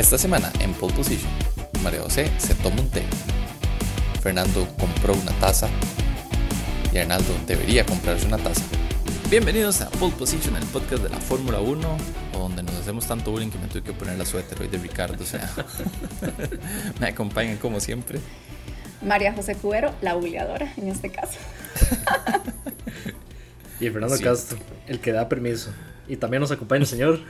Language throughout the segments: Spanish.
Esta semana en Pole Position, María José se toma un té, Fernando compró una taza y Arnaldo debería comprarse una taza. Bienvenidos a Pole Position, el podcast de la Fórmula 1, donde nos hacemos tanto bullying que me tuve que poner la suéter hoy de Ricardo. O sea, me acompañan como siempre. María José Cubero, la buleadora en este caso. y Fernando Castro, el que da permiso. Y también nos acompaña el señor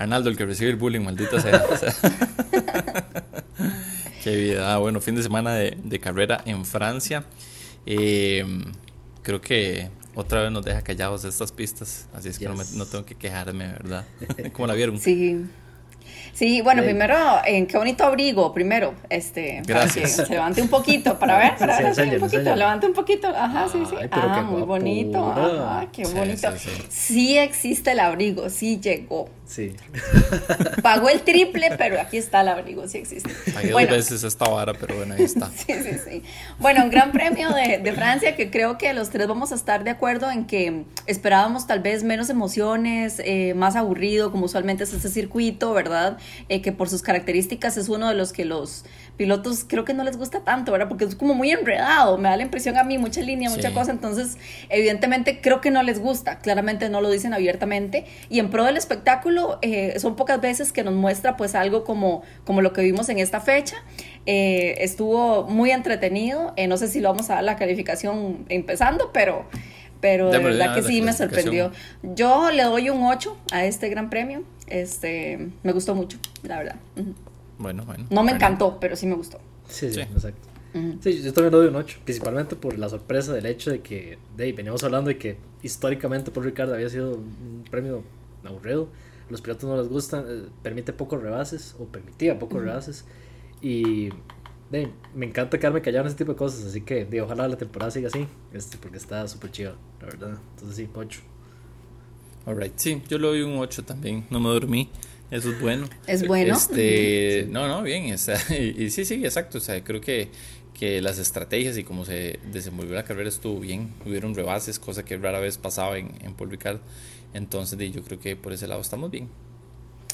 Arnaldo, el que recibe el bullying, maldita sea. qué vida. Ah, bueno, fin de semana de, carrera en Francia. Eh, creo que otra vez nos deja callados estas pistas, así es que no, no, tengo que quejarme, ¿verdad? ¿Cómo la vieron? Sí, Sí, bueno, primero, en qué bonito abrigo, primero, este, Gracias. para que se levante un poquito, para ver, para ver, un poquito, levante un poquito, ajá, sí, sí, ah, muy bonito, ajá, qué bonito. Sí, existe el abrigo, sí llegó. Sí. Pagó el triple, pero aquí está el abrigo, sí existe. Hay dos veces esta vara, pero bueno, ahí está. sí, sí, sí. Bueno, un gran premio de, de Francia que creo que los tres vamos a estar de acuerdo en que esperábamos tal vez menos emociones, eh, más aburrido, como usualmente es ese circuito, ¿verdad? Eh, que por sus características es uno de los que los pilotos creo que no les gusta tanto, ¿verdad? Porque es como muy enredado, me da la impresión a mí, mucha línea, mucha cosa, entonces evidentemente creo que no les gusta, claramente no lo dicen abiertamente, y en pro del espectáculo eh, son pocas veces que nos muestra pues algo como, como lo que vimos en esta fecha, eh, estuvo muy entretenido, no sé si lo vamos a dar la calificación empezando, pero pero de verdad que sí me sorprendió. Yo le doy un 8 a este gran premio. Este, me gustó mucho, la verdad. Bueno, bueno. No me encantó, pero sí me gustó. Sí, sí, exacto. Sí, yo también le doy un 8, principalmente por la sorpresa del hecho de que, de veníamos hablando de que históricamente por Ricardo había sido un premio aburrido, los pilotos no les gustan, eh, permite pocos rebases, o permitía pocos rebases, y me encanta quedarme callado en ese tipo de cosas, así que de, ojalá la temporada siga así, este, porque está súper chido, la verdad, entonces sí, 8. Alright, sí, yo le doy un 8 también, no me dormí. Eso es bueno. Es bueno. Este, no, no, bien. y, sí, sí, exacto. O sea, creo que, que las estrategias y cómo se desenvolvió la carrera estuvo bien. Hubieron rebases, cosa que rara vez pasaba en, en Paul Ricard. Entonces, yo creo que por ese lado estamos bien.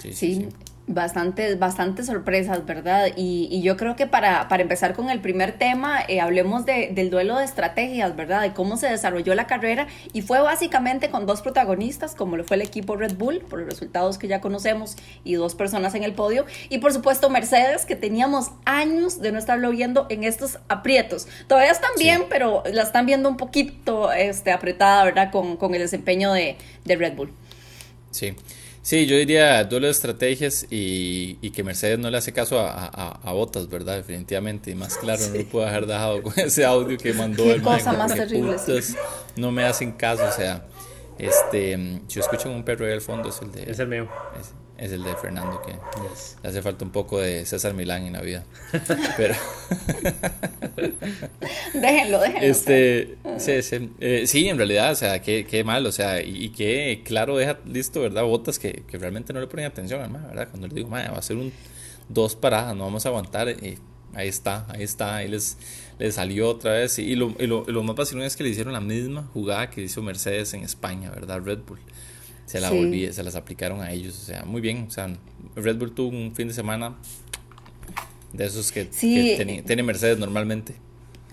sí. sí, sí bastantes, bastantes sorpresas, ¿verdad? Y, y, yo creo que para, para empezar con el primer tema, eh, hablemos de, del duelo de estrategias, ¿verdad? De cómo se desarrolló la carrera y fue básicamente con dos protagonistas, como lo fue el equipo Red Bull, por los resultados que ya conocemos, y dos personas en el podio, y por supuesto Mercedes, que teníamos años de no estarlo viendo en estos aprietos. Todavía están bien, pero la están viendo un poquito este, apretada, ¿verdad? Con, con el desempeño de, de Red Bull. Sí. Sí, yo diría duelo de estrategias y, y, que Mercedes no le hace caso a, a, Botas, ¿verdad? Definitivamente. Y más claro, no lo puedo dejar dejado con ese audio que mandó Qué el cosa más terrible. No me hacen caso, o sea, este, si escuchan un perro ahí al fondo es el de... Es el mío es el de Fernando, que le hace falta un poco de César Milán en la vida. Pero. déjenlo, déjenlo. Este, sí, sí, eh, sí, en realidad, o sea, qué, qué mal, o sea, y, qué claro deja listo, ¿verdad? Botas que, que realmente no le ponen atención al ¿verdad? Cuando le digo, va a ser un dos paradas, no vamos a aguantar. Y ahí está, ahí está, ahí les, les salió otra vez. Y lo, y lo, lo más fácil es que le hicieron la misma jugada que hizo Mercedes en España, ¿verdad? Red Bull se la se las aplicaron a ellos, o sea, muy bien, o sea, Red Bull tuvo un fin de semana de esos que, tiene Mercedes normalmente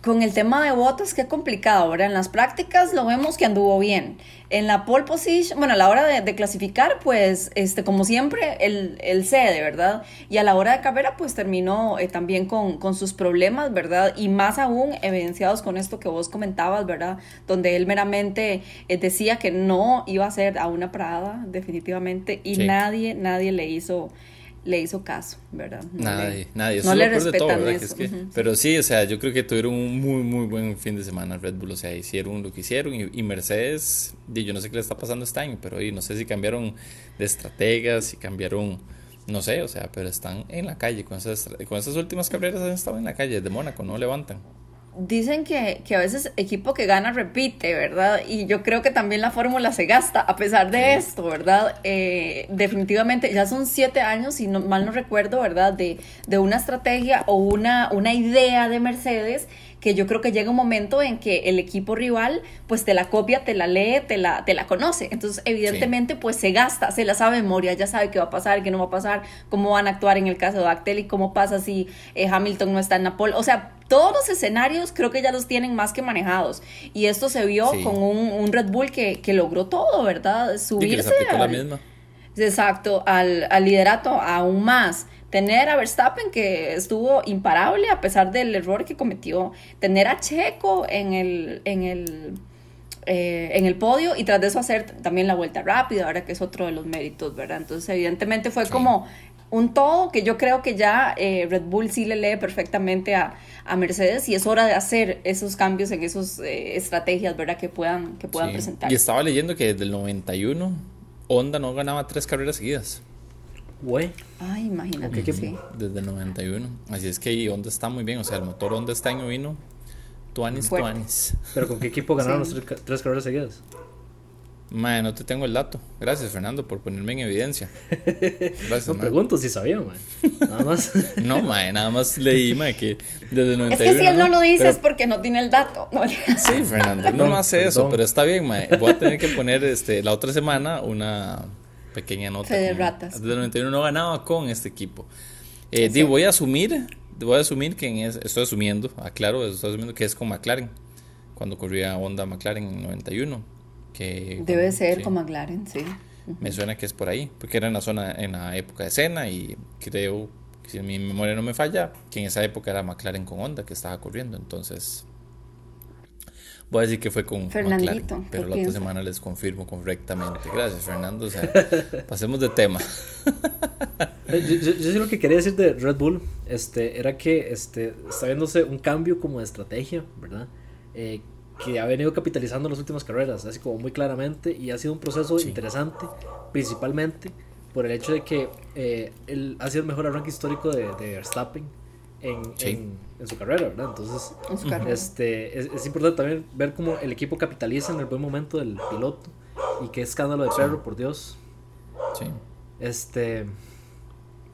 con el tema de votos, qué complicado. Ahora, en las prácticas lo vemos que anduvo bien. En la pole position, bueno, a la hora de, clasificar, pues, este, como siempre, el, el cede, ¿verdad? Y a la hora de carrera, pues terminó eh, también con, con, sus problemas, ¿verdad? Y más aún evidenciados con esto que vos comentabas, ¿verdad? Donde él meramente eh, decía que no iba a ser a una parada, definitivamente, y nadie, nadie le hizo le hizo caso, ¿verdad? nadie, nadie. no le respetan eso. Pero sí, o sea, yo creo que tuvieron un muy, muy buen fin de semana Red Bull, o sea, hicieron lo que hicieron y, Mercedes, yo no sé qué le está pasando este año, pero no sé si cambiaron de estrategas, si cambiaron, no sé, o sea, pero están en la calle, con esas, con esas últimas carreras han estado en la calle, de Mónaco, no levantan dicen que, que, a veces equipo que gana repite, ¿verdad? Y yo creo que también la fórmula se gasta a pesar de esto, ¿verdad? Eh, definitivamente, ya son siete años, si no, mal no recuerdo, ¿verdad? De, de una estrategia o una, una idea de Mercedes que yo creo que llega un momento en que el equipo rival pues te la copia, te la lee, te la, te la conoce. Entonces evidentemente pues se gasta, se la sabe memoria, ya sabe qué va a pasar, qué no va a pasar, cómo van a actuar en el caso de Actel y cómo pasa si eh, Hamilton no está en Napoli. O sea, todos los escenarios creo que ya los tienen más que manejados. Y esto se vio con un, Red Bull que, logró todo, ¿verdad? Subirse. la misma. Exacto, al, al liderato aún más tener a Verstappen que estuvo imparable a pesar del error que cometió, tener a Checo en el, en el, eh, en el podio y tras de eso hacer también la vuelta rápida, ahora que es otro de los méritos, ¿verdad? Entonces evidentemente fue como un todo que yo creo que ya eh, Red Bull sí le lee perfectamente a, Mercedes y es hora de hacer esos cambios en esas eh, estrategias, ¿verdad? Que puedan, que puedan presentar. Y estaba leyendo que desde el 91 Honda no ganaba tres carreras seguidas. Güey. Ay, imagínate. que sí. Desde el 91. Así es que Honda está muy bien. O sea, el motor Honda este año vino tuanis, tuanis. ¿Pero con qué equipo ganaron las tres, carreras seguidas? Madre, no te tengo el dato. Gracias, Fernando, por ponerme en evidencia. Gracias, no pregunto si sabía, man. Nada más. no, madre, nada más leí, madre, que desde el 91. Es que si él no lo dice es porque no tiene el dato. sí, Fernando, no más sé eso, pero está bien, madre. Voy a tener que poner este, la otra semana una pequeña nota. de ratas. Desde el 91 no ganaba con este equipo. Eh, voy a asumir, voy a asumir que estoy asumiendo, aclaro, estoy asumiendo que es con McLaren, cuando corría Honda McLaren en 91. Que, Debe ser con McLaren, sí. Me suena que es por ahí, porque era en la zona, en la época de cena y creo, si mi memoria no me falla, que en esa época era McLaren con Honda que estaba corriendo, entonces Voy a decir que fue con Fernandito, pero la otra semana les confirmo correctamente. Gracias, Fernando. pasemos de tema. Eh, yo, yo, lo que quería decir de Red Bull este, era que este, está viéndose un cambio como de estrategia, ¿verdad? Eh, que ha venido capitalizando en las últimas carreras, así como muy claramente, y ha sido un proceso interesante, principalmente por el hecho de que eh, él ha sido el mejor arranque histórico de, de Verstappen en, en, su carrera, ¿verdad? Entonces, este, es, importante también ver cómo el equipo capitaliza en el buen momento del piloto y qué escándalo de perro, por Dios. Sí. Este,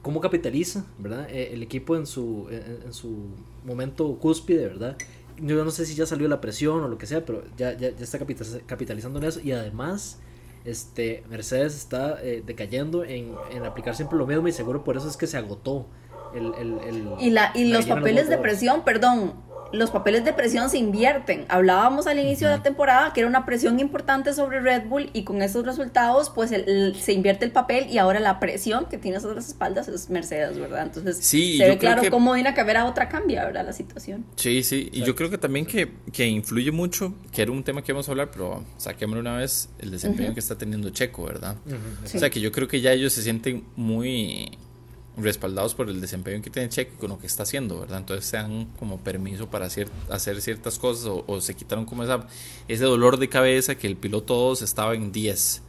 cómo capitaliza, ¿verdad? Eh, el equipo en su, en, su momento cúspide, ¿verdad? Yo no sé si ya salió la presión o lo que sea, pero ya, ya, ya está capitalizando en eso. Y además este Mercedes está eh, decayendo en, en, aplicar siempre lo mismo y seguro por eso es que se agotó y, la, y los papeles de presión, perdón, los papeles de presión se invierten. Hablábamos al inicio de la temporada que era una presión importante sobre Red Bull y con esos resultados pues se invierte el papel y ahora la presión que tiene sobre las espaldas es Mercedes, ¿verdad? Entonces sí, se ve claro cómo Dina a otra cambia, ¿verdad? La situación. Sí, sí, y yo creo que también que, que, influye mucho, que era un tema que íbamos a hablar, pero saquémoslo una vez, el desempeño que está teniendo Checo, ¿verdad? O sea que yo creo que ya ellos se sienten muy respaldados por el desempeño que tiene Checo y con lo que está haciendo, ¿verdad? Entonces se dan como permiso para hacer, hacer ciertas cosas o, se quitaron como esa, ese dolor de cabeza que el piloto 2 estaba en 10,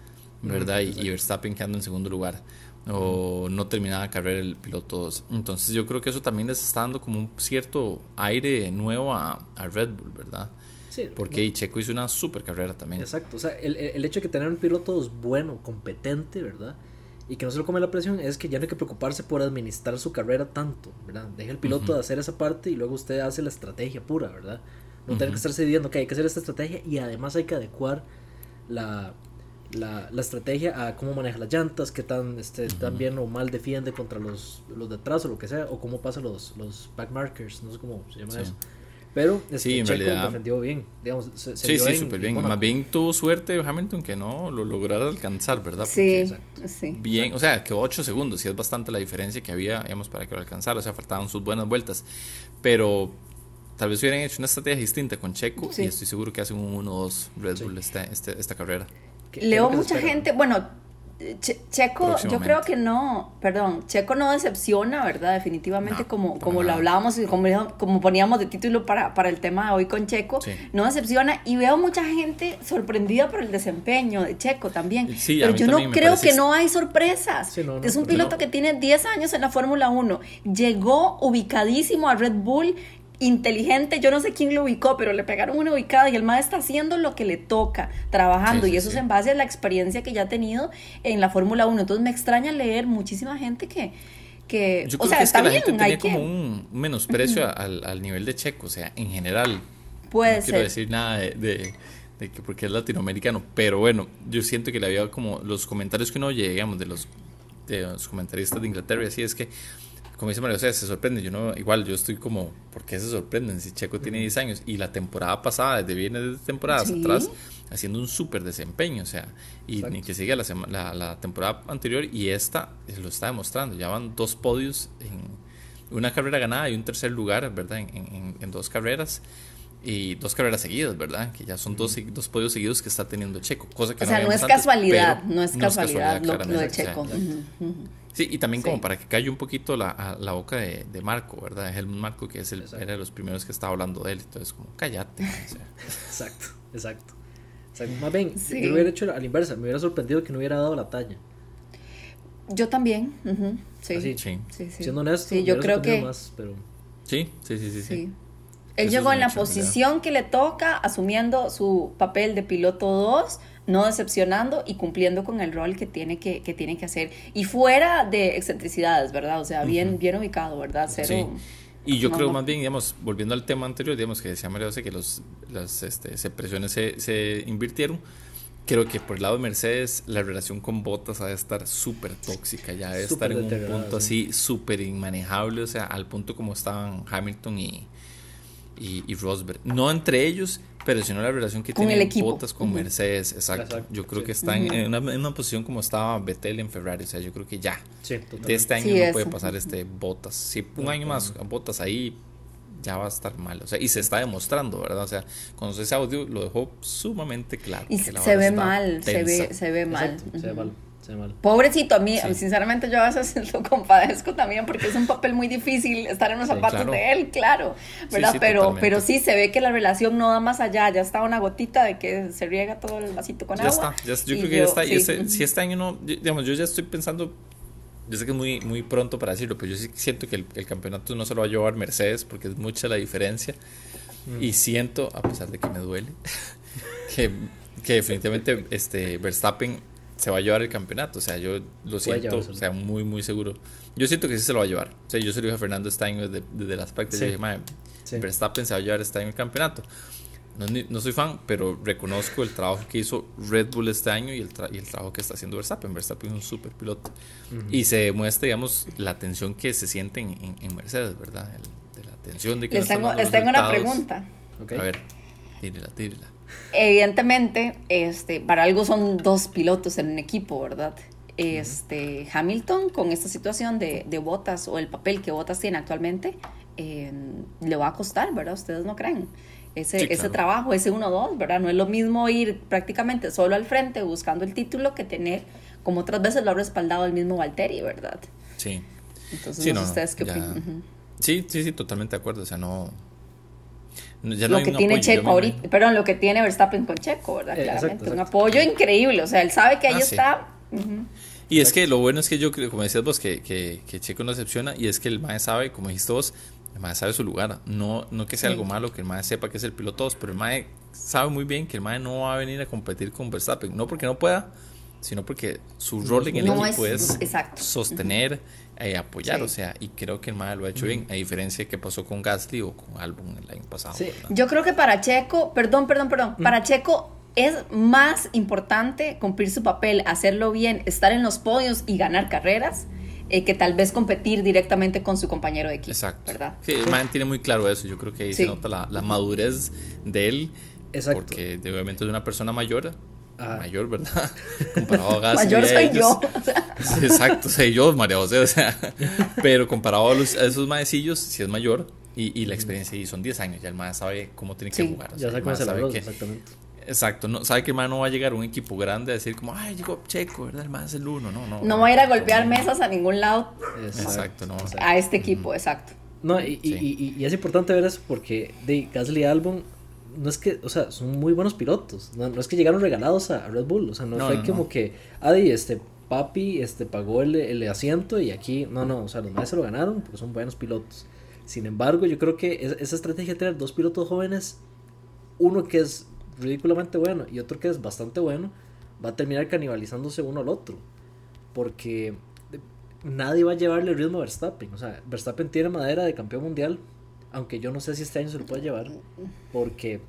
¿verdad? y, Verstappen quedando en segundo lugar o no terminaba la carrera el piloto 2. Entonces yo creo que eso también les está dando como un cierto aire nuevo a, a Red Bull, ¿verdad? Sí, Porque Checo hizo una super carrera también. Exacto, o sea, el, el hecho de que tener un piloto 2 bueno, competente, ¿verdad? Y que no se lo come la presión es que ya no hay que preocuparse por administrar su carrera tanto, ¿verdad? Deja el piloto de hacer esa parte y luego usted hace la estrategia pura, ¿verdad? No tiene que estarse diciendo que hay que hacer esta estrategia y además hay que adecuar la, la, la estrategia a cómo maneja las llantas, qué tan, este, tan bien o mal defiende contra los, los de atrás o lo que sea, o cómo pasa los, los backmarkers, no sé cómo se llama eso. Pero este, sí, en Checo realidad, defendió bien. Digamos, se, sí, sí, súper bien. Más bien tuvo suerte Hamilton que no lo lograra alcanzar, ¿verdad? sí, sí. Bien, o sea, que 8 segundos, y es bastante la diferencia que había, digamos, para que lo alcanzara. O sea, faltaban sus buenas vueltas. Pero tal vez hubieran hecho una estrategia distinta con Checo y estoy seguro que hacen un 1-2 Red Bull esta, este, esta carrera. Leo mucha gente, bueno, Checo, yo creo que no, perdón, Checo no decepciona, ¿verdad? Definitivamente, como, como lo hablábamos y como, como, poníamos de título para, para el tema de hoy con Checo, no decepciona y veo mucha gente sorprendida por el desempeño de Checo también. pero yo no creo que no hay sorpresas. es un piloto que tiene 10 años en la Fórmula 1, llegó ubicadísimo a Red Bull inteligente, yo no sé quién lo ubicó, pero le pegaron una ubicada y el maestro está haciendo lo que le toca, trabajando, y eso es en base a la experiencia que ya ha tenido en la Fórmula 1. Entonces me extraña leer muchísima gente que, que, Yo o creo sea, que es está la gente hay tenía que, como un menosprecio al, al nivel de Checo, o sea, en general. puede no quiero ser. decir nada de, de- de que porque es latinoamericano, pero bueno, yo siento que le había como los comentarios que uno oye, digamos, de los, de los comentaristas de Inglaterra, y así es que, como dice María, o sea, se sorprende, yo no, igual yo estoy como, ¿por qué se sorprenden si Checo tiene 10 años? Y la temporada pasada, desde viene de temporadas Sí. atrás, haciendo un súper desempeño, o sea, y Exacto. ni que siga la, la, la temporada anterior, y esta lo está demostrando, ya van dos podios en una carrera ganada y un tercer lugar, ¿verdad? En, en- en dos carreras. Y dos carreras seguidas, ¿verdad? Que ya son dos, dos podios seguidos que está teniendo Checo. Cosa que O sea, no es antes, casualidad, no es casualidad lo, lo de o sea, Checo. Ujú. Sí, y también como para que calle un poquito la, a- la boca de, de Marco, ¿verdad? Helmut Marco, que es el, Exacto. era de los primeros que estaba hablando de él. Entonces, como, cállate. o sea. Exacto, exacto. Exacto. Más bien, Sí. yo lo hubiera hecho a la inversa. Me hubiera sorprendido que no hubiera dado la talla. Yo también, ujú, sí. Así, Sí, Sí, sí. Siendo honesto, Sí, yo creo que más, pero sí, sí, sí, sí. sí. sí. Él Eso llegó es en la realidad. posición que le toca, asumiendo su papel de piloto 2, no decepcionando y cumpliendo con el rol que tiene que, que tiene que hacer. Y fuera de excentricidades, ¿verdad? O sea, bien, bien ubicado, ¿verdad? Cero. Sí. Y yo no, creo no. más bien, digamos, volviendo al tema anterior, digamos que decía María José que los, las este, se- presiones se, se invirtieron. Creo que por el lado de Mercedes, la relación con Bottas ha de estar súper tóxica, ya debe Súper estar en un punto sí. así súper inmanejable, o sea, al punto como estaban Hamilton y, y, y Rosberg. No entre ellos, pero sino la relación que Con tienen el equipo. Bottas con. Mercedes, exacto. Exacto, Yo creo sí. que está en, en una, en una posición como estaba Vettel en Ferrari, o sea, yo creo que ya. sí, De este año Sí, no eso. puede pasar este Botas. Si un año más Botas ahí, ya va a estar mal. O sea, y se está demostrando, ¿verdad? O sea, cuando ese audio lo dejó sumamente claro. Y que la se ve mal, se ve, se ve mal. Se ve mal, mal. Pobrecito, a mí, Sí. sinceramente, yo a veces lo compadezco también porque es un papel muy difícil estar en los Sí, zapatos claro. de él, claro, ¿verdad? sí, pero, totalmente. pero sí se ve que la relación no da más allá, ya está una gotita de que se riega todo el vasito con Ya agua. está. ya- yo y creo que ya está. Y este- si este año no. yo- Digamos, yo ya estoy pensando. Yo sé que es muy, muy pronto para decirlo, pero yo sí siento que el, el campeonato no se lo va a llevar Mercedes porque es mucha la diferencia. Mm. Y siento, a pesar de que me duele, que, que definitivamente este Verstappen se va a llevar el campeonato. O sea, yo lo siento, o sea, muy, muy seguro. Yo siento que sí se lo va a llevar. O sea, yo se lo dije a Fernando este año desde, desde las prácticas. Sí. Yo dije, "Mae, Sí. Verstappen se va a llevar este año el campeonato. No, no soy fan, pero reconozco el trabajo que hizo Red Bull este año y el, tra- y el trabajo que está haciendo Verstappen. Verstappen es un super piloto. Y se demuestra, digamos, la tensión que se siente en, en- en Mercedes, ¿verdad? El- de la tensión de que Les no tengo, les tengo una pregunta. A ver, tírela, tírela. Evidentemente, este, para algo son dos pilotos en un equipo, ¿verdad? Este, Hamilton con esta situación de, de Botas o el papel que Botas tiene actualmente, eh, le va a costar, ¿verdad? Ustedes no creen. Ese, Sí, ese trabajo, ese 1-2, ¿verdad? No es lo mismo ir prácticamente solo al frente buscando el título que tener, como otras veces lo ha respaldado el mismo Valtteri, ¿verdad? Sí. Entonces, Sí, no, ustedes qué ya. opinan. Sí, sí, sí, totalmente de acuerdo. O sea, no. Ya no lo que un tiene apoyo, yo Checo ahorita, perdón, lo que tiene Verstappen con Checo, ¿verdad? Eh, Claramente, exacto, un exacto. apoyo increíble, o sea, él sabe que ahí Ah, sí. está. Ujú. Y es que lo bueno es que yo creo, como decías vos, que, que, que Checo no decepciona y es que el MAE sabe, como dijiste vos, el MAE sabe su lugar. No, no que sea Sí. algo malo que el MAE sepa que es el piloto 2, pero el MAE sabe muy bien que el MAE no va a venir a competir con Verstappen. No porque no pueda, sino porque su rol en el No equipo es- es, exacto. sostener, eh, apoyar. Sí. O sea, y creo que el MAE lo ha hecho bien, a diferencia de que pasó con Gasly o con Albon el año pasado. Sí. Yo creo que para Checo, perdón, perdón, perdón, Mm. para Checo es más importante cumplir su papel, hacerlo bien, estar en los podios y ganar carreras, eh, que tal vez competir directamente con su compañero de equipo, Exacto. ¿verdad? Sí, el MAE tiene muy claro eso. Yo creo que ahí Sí. se nota la, la madurez de él. Exacto. Porque obviamente es una persona mayor, Ajá. mayor, ¿verdad? Comparado a Gasly. Mayor soy ellos. yo. Sí, exacto, soy yo, María José, o sea, pero comparado a, los- a esos maecillos, si es mayor y, y la experiencia, y son 10 años, ya el mae sabe cómo tiene que Sí. jugar. o sea, Ya sabe cómo es el sabe que- exactamente. Exacto, no, sabe que el mae no va a llegar a un equipo grande a decir como, ay, llegó Checo, ¿verdad? El mae es el uno, no, no. No va a ir a golpear mesas a ningún lado Exacto, no. a este equipo, exacto. No, y, y- Sí. y- y es importante ver eso porque de Gasly y Albon no es que, o sea, son muy buenos pilotos. No, no es que llegaron regalados a Red Bull. O sea, no, No, fue no, como que, Adi, este, papi, este, pagó el, el asiento y aquí, no, no, o sea, los más se lo ganaron porque son buenos pilotos. Sin embargo, yo creo que es- esa estrategia de tener dos pilotos jóvenes, uno que es ridículamente bueno y otro que es bastante bueno, va a terminar canibalizándose uno al otro. Porque nadie va a llevarle el ritmo a Verstappen. O sea, Verstappen tiene madera de campeón mundial, aunque yo no sé si este año se lo puede llevar, porque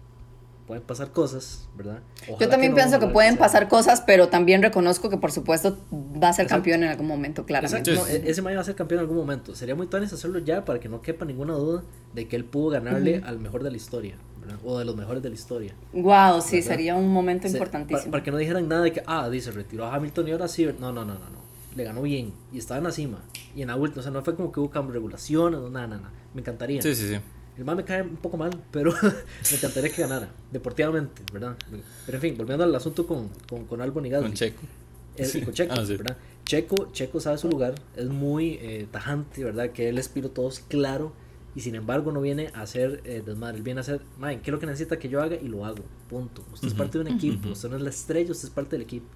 pueden pasar cosas, ¿verdad? Yo también pienso que pueden pasar cosas, pero también reconozco que por supuesto va a ser campeón en algún momento, claramente. E-, ese May va a ser campeón en algún momento. Sería muy tuanes hacerlo ya para que no quepa ninguna duda de que él pudo ganarle al mejor de la historia. ¿verdad? O de los mejores de la historia. Wow, sí, sería un momento importantísimo. Para, que no dijeran nada de que, ah, dice, retiró a Hamilton y ahora sí. No, no, no, no, no. Le ganó bien y estaba en la cima. Y en la última, o sea, no fue como que hubo regulaciones, no, nada, nada. Me encantaría. Sí, sí, sí. El man me cae un poco mal, pero me encantaría que ganara, deportivamente, ¿verdad? Pero en fin, volviendo al asunto con, con, con Albon y Gasly. Con Checo. Eh, con Checo, ah, ¿verdad? Checo, Checo sabe su lugar, es muy eh, tajante, ¿verdad? Que él es claro y sin embargo no viene a hacer eh, desmadre, él viene a hacer, man, ¿qué es lo que necesita que yo haga? Y lo hago, punto. Usted es parte de un equipo, usted no es la estrella, usted es parte del equipo.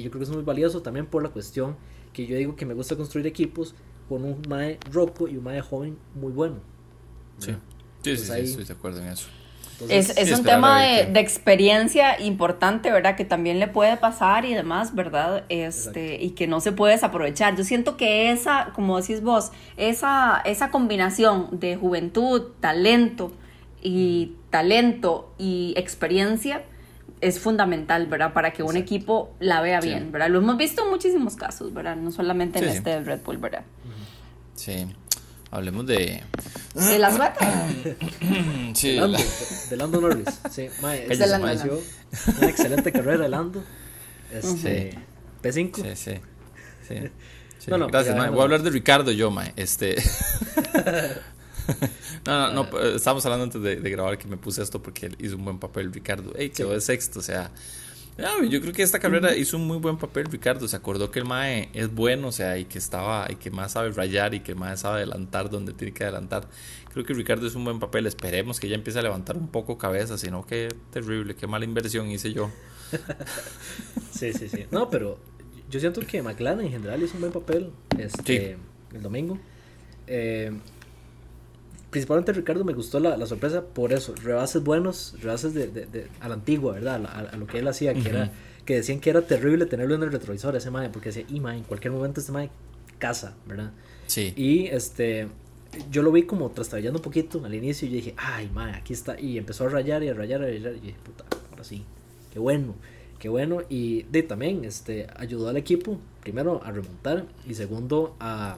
Y yo creo que es muy valioso también por la cuestión que yo digo que me gusta construir equipos con un mae roco y un mae joven muy bueno. Sí. Sí, sí, estoy de acuerdo en eso. es, es un tema de, de, experiencia importante, ¿verdad? Que también le puede pasar y demás, ¿verdad? Este, y que no se puede desaprovechar. Yo siento que esa, como decís vos, esa, esa combinación de juventud, talento y talento y experiencia es fundamental, ¿verdad? Para que un equipo la vea bien, ¿verdad? Lo hemos visto en muchísimos casos, ¿verdad? No solamente en este Red Bull, ¿verdad? Sí. Hablemos de. ¿De las ratas? sí, de Lando, de Lando Norris. Sí, mae, es una excelente carrera de Lando. Este, P5. Sí, sí. sí. no, no, Gracias, mae. Voy a hablar de Ricardo yo, mae. Este. no, no, no, estábamos hablando antes de, de, grabar que me puse esto porque hizo un buen papel Ricardo. Ey, quedó de sexto, o sea, yo creo que esta carrera hizo un muy buen papel Ricardo. Se acordó que el Mae es bueno, o sea, y que estaba, y que más sabe rayar y que más sabe adelantar donde tiene que adelantar. Creo que Ricardo es un buen papel. Esperemos que ya empiece a levantar un poco cabeza, sino que terrible, qué mala inversión hice yo. sí, sí, sí. No, pero yo siento que McLaren en general hizo un buen papel este, el domingo. Eh, principalmente Ricardo me gustó la, la, sorpresa por eso, rebases buenos, rebases de, de, a la antigua, ¿verdad? A, lo que él hacía, que era que decían que era terrible tenerlo en el retrovisor ese mae, porque decía, y mae, en cualquier momento este mae casa, ¿verdad? Sí. Y este yo lo vi como trastabillando un poquito al inicio y yo dije, ay mae, aquí está y empezó a rayar y a rayar y a rayar y dije, puta, ahora sí. Qué bueno. Qué bueno y de también este ayudó al equipo primero a remontar y segundo a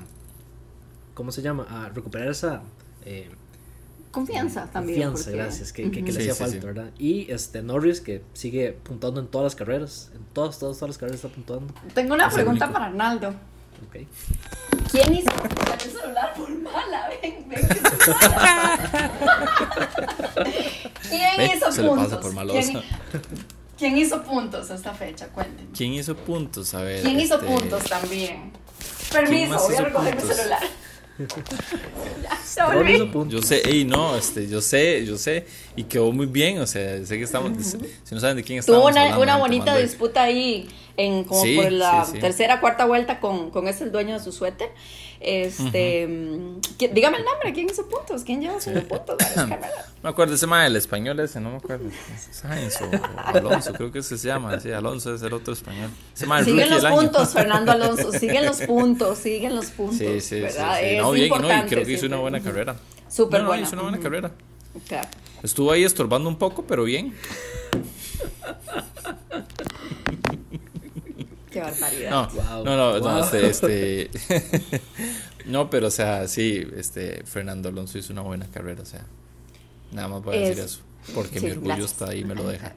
¿cómo se llama? a recuperar esa eh, confianza también. Confianza, gracias, que, que, le hacía falta, ¿verdad? Y este Norris que sigue puntando en todas las carreras, en todas, todas, todas las carreras está puntando. Tengo una pregunta para Arnaldo. Okay. ¿Quién hizo el celular por mala? Ven, ven. ¿Quién hizo se puntos? Le pasa por ¿Quién, ¿Quién, hizo puntos a esta fecha? Cuéntenme. ¿Quién hizo puntos? A ver. ¿Quién hizo este, puntos también? Permiso, voy a recoger mi celular. Yo sé, ey, no, este, yo sé, yo sé, y quedó muy bien, o sea, sé que estamos, si no saben de quién estamos Tuvo una, una bonita disputa ahí, en como por la tercera, cuarta vuelta con, con ese el dueño de su suéter, este, dígame el nombre, ¿quién hizo puntos? ¿Quién lleva sus puntos? me acuerdo ese más el español ese, no me acuerdo. Sainz o, Alonso, creo que ese se llama, sí, Alonso es el otro español. siguen los puntos, Fernando Alonso, siguen los puntos, siguen los puntos. Sí, sí, ¿verdad? sí. no, bien, no, y creo que hizo una buena carrera. Súper no, buena. hizo una buena carrera. Estuvo ahí estorbando un poco, pero bien. Qué barbaridad. No, no, no, este, este no, pero o sea, sí, este, Fernando Alonso hizo una buena carrera, o sea, nada más voy a decir eso, porque mi orgullo está ahí, me lo deja.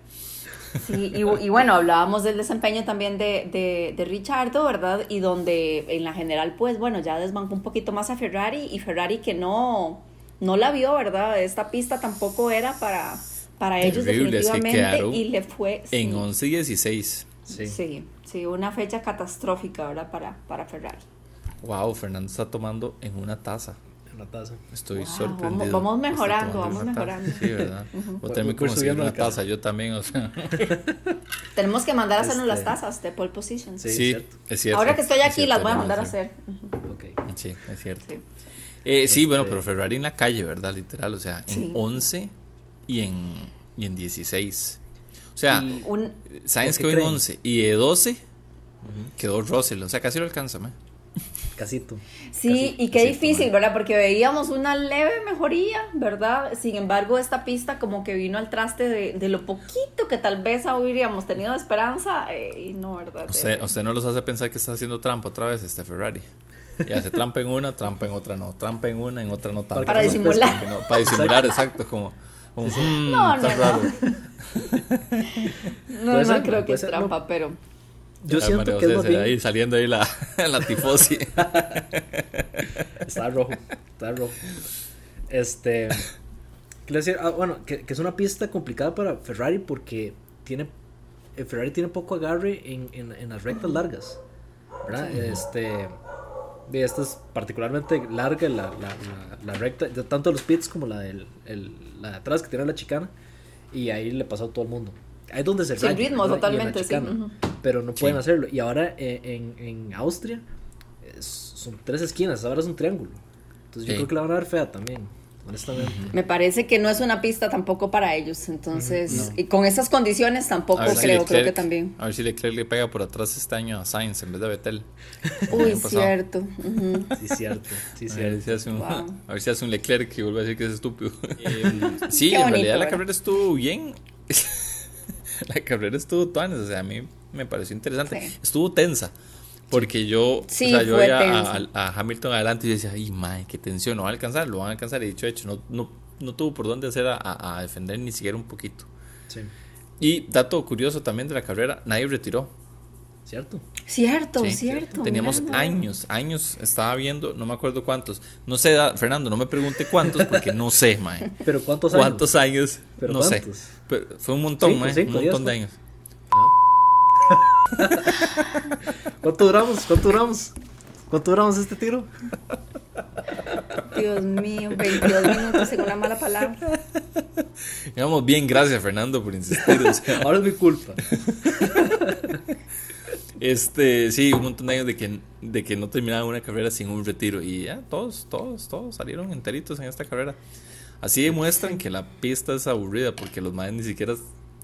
Sí, y, y, bueno, hablábamos del desempeño también de, de, de Richardo, ¿verdad? Y donde en la general, pues bueno, ya desbancó un poquito más a Ferrari y Ferrari que no, no la vio, ¿verdad? Esta pista tampoco era para, para ellos definitivamente y le fue... En 11 y 16. Sí. sí. sí, una fecha catastrófica ahora para, para Ferrari. Wow, Fernando está tomando en una taza. En una taza. Estoy sorprendido. Vamos, mejorando, vamos mejorando. Sí, ¿verdad? O tener que conseguir una taza, yo también, o sea. Tenemos que mandar a hacernos las este, tazas de pole position. Sí, sí es, cierto. Ahora que estoy aquí, las voy a mandar a hacer. Okay. Sí, es cierto. Sí, eh, sí bueno, este pero Ferrari en la calle, ¿verdad? Literal, o sea, en 11 y en, y en 16. O sea, un, Sainz quedó en 11 y de 12 quedó Russell. O sea, casi lo alcanza, ¿me? casito. Sí, y qué difícil, ¿verdad? Porque veíamos una leve mejoría, ¿verdad? Sin embargo, esta pista como que vino al traste de, lo poquito que tal vez habríamos tenido de esperanza eh, y no, ¿verdad? Usted, usted no los hace pensar que está haciendo trampa otra vez este Ferrari. Y hace trampa en una, trampa en otra no, trampa en una, en otra no. Para, para disimular. para disimular, exacto, como... Mm, no, no, no. no, no creo que es trampa, pero... Yo siento que es ahí saliendo ahí la, la tifosi. está rojo, está rojo. Este, quiero decir, ah, bueno, que, que, es una pista complicada para Ferrari porque tiene eh, Ferrari tiene poco agarre en, en, en las rectas largas, ¿verdad? Este, esta es particularmente larga la, la, la, recta, tanto los pits como la, del, el, la de atrás que tiene la chicana, y ahí le pasó a todo el mundo. Ahí es donde se Sin ritmo, totalmente, sí. Pero no pueden hacerlo. Y ahora eh, en, en Austria son tres esquinas, ahora es un triángulo. Entonces yo creo que la van a ver fea también. Honestamente. Me parece que no es una pista tampoco para ellos, entonces, y con esas condiciones tampoco creo, creo que también. A ver si Leclerc le pega por atrás este año a Sainz en vez de Vettel. Uy, cierto. Sí, cierto. Sí, a, ver si hace un, a ver si hace un Leclerc y vuelve a decir que es estúpido. sí, en realidad la carrera estuvo bien. la carrera estuvo tuanes, o sea, a mí me pareció interesante. Estuvo tensa. Porque yo, o sea, yo veía a, Hamilton adelante y decía, ay, madre, qué tensión, no van a alcanzar, lo van a alcanzar. Y dicho hecho, no, no, no tuvo por dónde hacer a, defender ni siquiera un poquito. Sí. Y dato curioso también de la carrera, nadie retiró. ¿Cierto? Cierto, cierto. Teníamos años, años, estaba viendo, no me acuerdo cuántos. No sé, Fernando, no me pregunte cuántos porque no sé, mae. ¿Pero cuántos años? ¿Cuántos años? no sé. Pero fue un montón, mae, un montón de años. ¿Cuánto duramos? ¿Cuánto duramos? ¿Cuánto duramos este tiro? Dios mío, 22 minutos en una mala palabra. Vamos bien, gracias Fernando por insistir. Ahora es mi culpa. Este, sí, un montón de años de que, de que no terminaba una carrera sin un retiro. Y ya, todos, todos, todos salieron enteritos en esta carrera. Así demuestran que la pista es aburrida porque los madres ni siquiera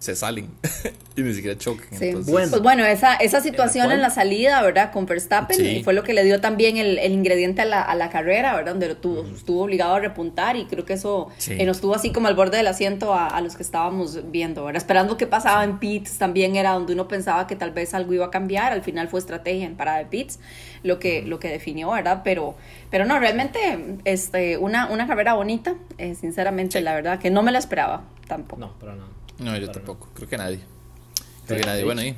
se salen y ni siquiera chocan. Bueno, pues bueno, esa, esa situación en la salida, ¿verdad? Con Verstappen fue lo que le dio también el, el ingrediente a la, a la, carrera, ¿verdad? Donde lo tuvo, estuvo obligado a repuntar y creo que eso eh, nos tuvo así como al borde del asiento a, a, los que estábamos viendo, ¿verdad? Esperando qué pasaba en pits también era donde uno pensaba que tal vez algo iba a cambiar, al final fue estrategia en parada de pits lo que, lo que definió, ¿verdad? Pero, pero no, realmente este, una, una carrera bonita, eh, sinceramente, la verdad, que no me la esperaba tampoco. No, pero no. No, yo tampoco. Creo que nadie. Creo que nadie. Bueno, ahí.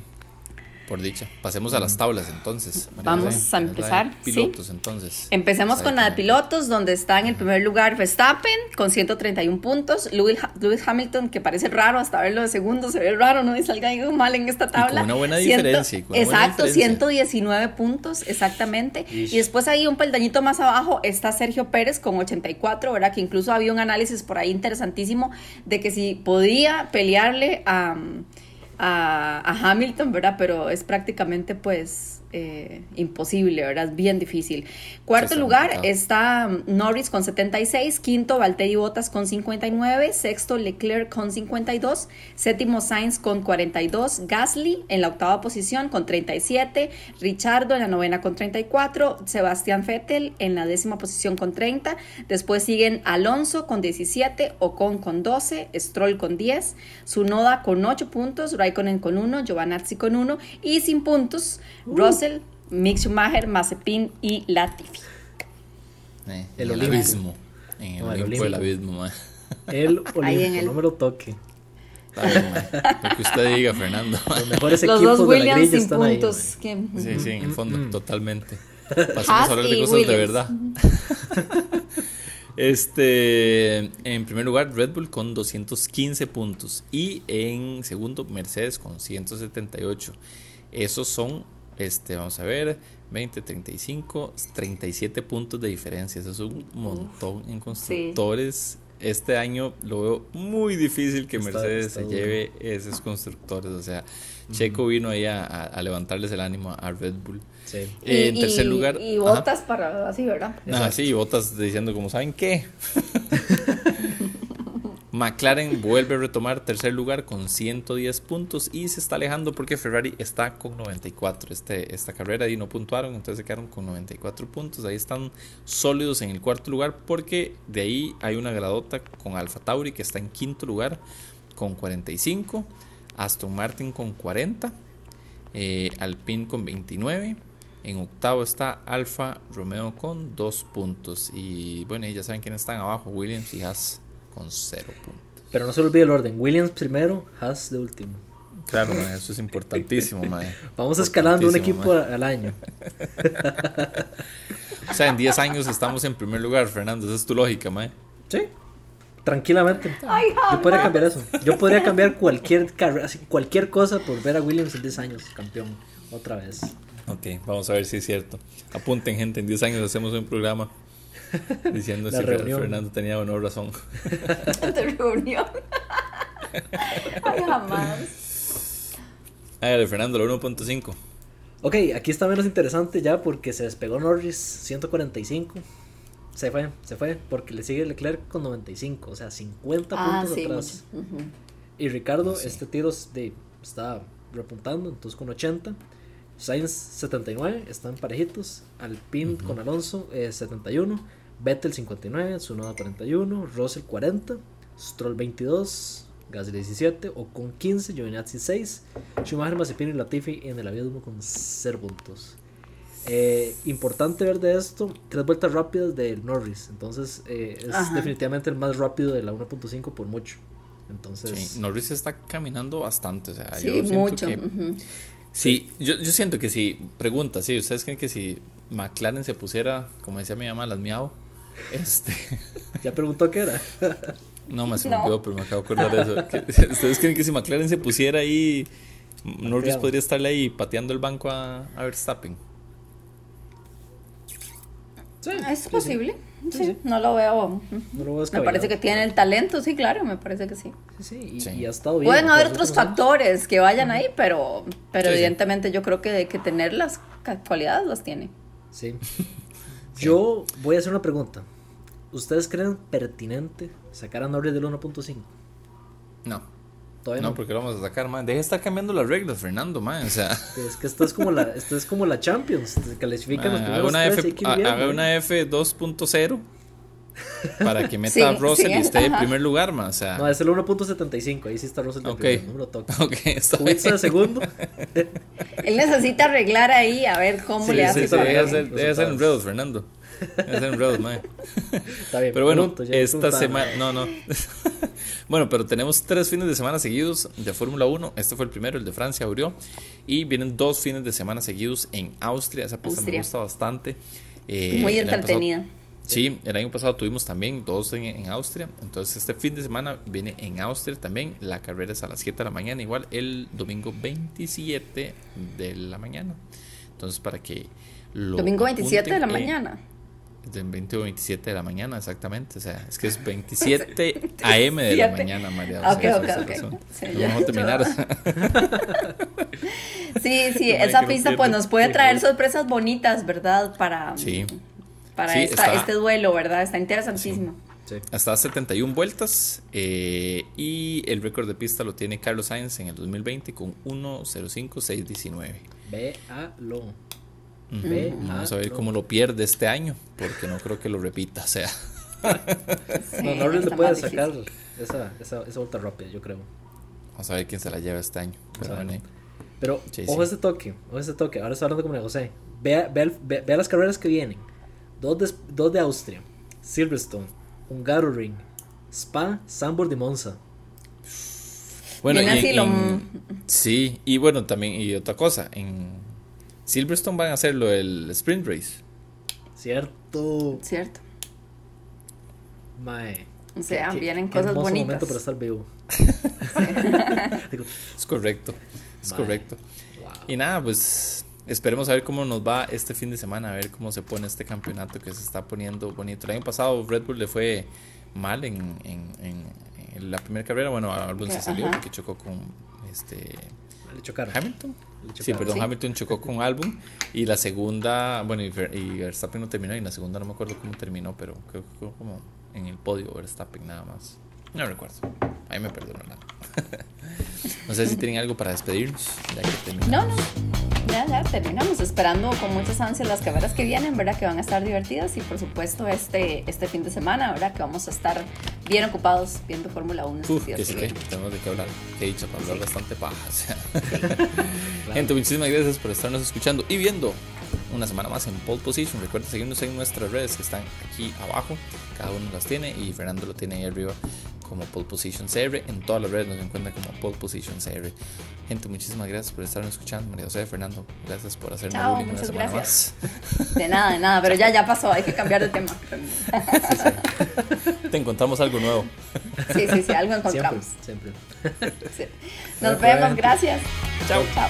Por dicha. Pasemos a las tablas entonces. Vamos a empezar. Pilotos entonces. Empecemos con la de pilotos, donde está en el primer lugar Verstappen con 131 puntos. Lewis, Hamilton, que parece raro hasta verlo de segundo, se ve raro, no y salga algo mal en esta tabla. con una buena diferencia. exacto, 119 puntos, exactamente. Y después ahí un peldañito más abajo está Sergio Pérez con 84, ¿verdad? Que incluso había un análisis por ahí interesantísimo de que si podía pelearle a a, Hamilton, ¿verdad? Pero es prácticamente pues eh, imposible, ¿verdad? Es bien difícil. Cuarto lugar está Norris con 76, quinto Valtteri Bottas con 59, sexto Leclerc con 52, séptimo Sainz con 42, Gasly en la octava posición con 37, Richardo en la novena con 34, Sebastián Vettel en la décima posición con 30, después siguen Alonso con 17, Ocon con 12, Stroll con 10, Sunoda con 8 puntos, Raikkonen con 1, Giovanazzi con 1 y sin puntos, uh. Russell Mick Schumacher, Mazepin y Latifi. Eh, el, el abismo. En el, no, el, el abismo, El Olimpo, no me lo toque. lo que usted diga, Fernando. Los mejores Los equipos dos Williams de la sin están puntos. Ahí, Sí, sí, en el fondo, mm. totalmente. Pasemos a hablar de cosas de verdad. Este, en primer lugar, Red Bull con 215 puntos y en segundo, Mercedes con 178. Esos son este, vamos a ver, 20, 35, 37 puntos de diferencia. Eso es un montón en constructores. Este año lo veo muy difícil que Mercedes se lleve esos constructores. O sea, Checo vino ahí a, levantarles el ánimo a Red Bull. Eh, en tercer lugar. Y botas para así, ¿verdad? Ah, sí, botas diciendo como, ¿saben qué? McLaren vuelve a retomar tercer lugar con 110 puntos y se está alejando porque Ferrari está con 94. Este, esta carrera y no puntuaron, entonces se quedaron con 94 puntos. Ahí están sólidos en el cuarto lugar porque de ahí hay una gradota con Alfa Tauri que está en quinto lugar con 45, Aston Martin con 40, eh, Alpine con 29. En octavo está Alfa Romeo con 2 puntos. Y bueno, ya saben quiénes están abajo, Williams y Haas con cero puntos. Pero no se olvide el orden. Williams primero, Haas de último. Claro, eso es importantísimo, mae. Vamos escalando un equipo al año. o sea, en 10 años estamos en primer lugar, Fernando. Esa es tu lógica, mae. Sí. Tranquilamente. Yo podría cambiar eso. Yo podría cambiar cualquier cualquier cosa por ver a Williams en 10 años campeón otra vez. Ok, vamos a ver si es cierto. Apunten, gente, en 10 años hacemos un programa Diciendo si Fernando tenía o no razón. De reunión. Ay, jamás. Hágale, Fernando, la 1.5. Ok, aquí está menos interesante ya porque se despegó Norris 145. Se fue, se fue, porque le sigue Leclerc con 95, o sea, 50 ah, puntos atrás. Y Ricardo, este tiro de, está repuntando, entonces con 80. Sainz 79, están parejitos. Alpine con Alonso 71. Vettel 59, Tsunoda 41, Russell 40, Stroll 22, Gasly 17, Ocon 15, Giovinazzi 6, Schumacher, Mazepin y Latifi en el avión con 0 puntos. Eh, importante ver de esto, tres vueltas rápidas de Norris, entonces eh, es definitivamente el más rápido de la 1.5 por mucho. Entonces, Norris está caminando bastante, o sea, sí, yo mucho. Sí, yo, yo siento que si, pregunta, sí, ¿ustedes creen que si McLaren se pusiera, como decía mi mamá, las miau, este. ¿Ya preguntó qué era? No, me se me olvidó, pero me acabo de acordar de eso. ¿Ustedes creen que si McLaren se pusiera ahí, Norris podría estarle ahí pateando el banco a, a Verstappen? Sí, es posible. Sí, no lo veo. No lo veo me parece que tiene el talento, sí, claro, me parece que sí. Sí, sí, y, ha estado bien. Pueden haber otros factores que vayan ahí, pero, pero evidentemente yo creo que que tener las cualidades las tiene. Sí. Yo voy a hacer una pregunta. ¿Ustedes creen pertinente sacar a Norris del 1.5? No. ¿Todavía no, porque lo vamos a sacar, man. Deja de estar cambiando las reglas, Fernando, man. O sea. Es que esto es como la, esto es como la Champions. Se clasifican los primeros haga una F, haga una F 2.0 para que meta a Russell y esté en primer lugar, man. O sea. No, es el 1.75. Ahí sí está Russell en primer número toca. Ok, está bien. de segundo. Él necesita arreglar ahí a ver cómo le hace. Sí, debe, ser, debe ser enredos, Fernando. Debe ser enredos, man. Está bien. Pero bueno, esta semana. No, no. bueno, pero tenemos tres fines de semana seguidos de Fórmula 1. Este fue el primero, el de Francia abrió. Y vienen dos fines de semana seguidos en Austria. Esa pista me gusta bastante. Eh, Muy entretenida. Sí, el año pasado tuvimos también dos en, Austria. Entonces este fin de semana viene en Austria también. La carrera es a las 7 de la mañana, igual el domingo 27 de la mañana. Entonces para que lo... Domingo 27 de la mañana. Del 20 o 27 de la mañana, exactamente. O sea, es que es 27 AM de la mañana, María. Ok, ok, ok. Sí, vamos a terminar. sí, sí, esa pista pues nos puede traer sorpresas bonitas, ¿verdad? Para... Sí para este duelo, ¿verdad? Está interesantísimo. Sí. Hasta 71 vueltas eh, y el récord de pista lo tiene Carlos Sainz en el 2020 con 1.05.619. Véalo. Vamos a ver cómo lo pierde este año, porque no creo que lo repita, o sea. no, no le puede sacar esa, esa, esa, vuelta rápida, yo creo. Vamos a ver quién se la lleva este año. Pero, bueno, pero ojo ese toque, ojo ese toque. Ahora está hablando como José. Vea, vea, vea las carreras que vienen dos de, Austria, Silverstone, Hungaroring, Spa, Sambor de Monza. Bueno, sí, y bueno, también, y otra cosa, en Silverstone van a hacerlo el sprint race. Cierto. Cierto. Mae. O sea, vienen cosas bonitas. momento para estar vivo. es correcto, es correcto. Y nada, pues Esperemos a ver cómo nos va este fin de semana, a ver cómo se pone este campeonato que se está poniendo bonito. El año pasado Red Bull le fue mal en, en, la primera carrera. Bueno, Albon se salió porque chocó con este Hamilton. Sí, perdón, Hamilton chocó con Albon. Y la segunda, bueno, y, Verstappen no terminó. Y la segunda no me acuerdo cómo terminó, pero creo que fue como en el podio Verstappen nada más. No recuerdo. Ahí me perdonarán. no sé si tienen algo para despedirnos. no, no. Ya, ya terminamos esperando con muchas ansias las carreras que vienen, ¿verdad? Que van a estar divertidas y por supuesto este, este fin de semana, ¿verdad? Que vamos a estar bien ocupados viendo Fórmula 1. Uf, que sí, que tenemos de qué hablar. Que he dicho para hablar bastante paja. Gente, muchísimas gracias por estarnos escuchando y viendo una semana más en Pole Position. Recuerden seguirnos en nuestras redes que están aquí abajo. Cada uno las tiene y Fernando lo tiene ahí arriba como Pole Position CR. En todas las redes nos encuentra como Pole Position CR. Gente, muchísimas gracias por estarnos escuchando. María José, Fernando, gracias por hacerme Chao, muchas una semana gracias. Más. De nada, de nada, pero ya, ya pasó, hay que cambiar de tema. Te encontramos algo nuevo. Sí, sí, sí, algo encontramos. Siempre, siempre. Nos vemos, gracias. Chao. Chao.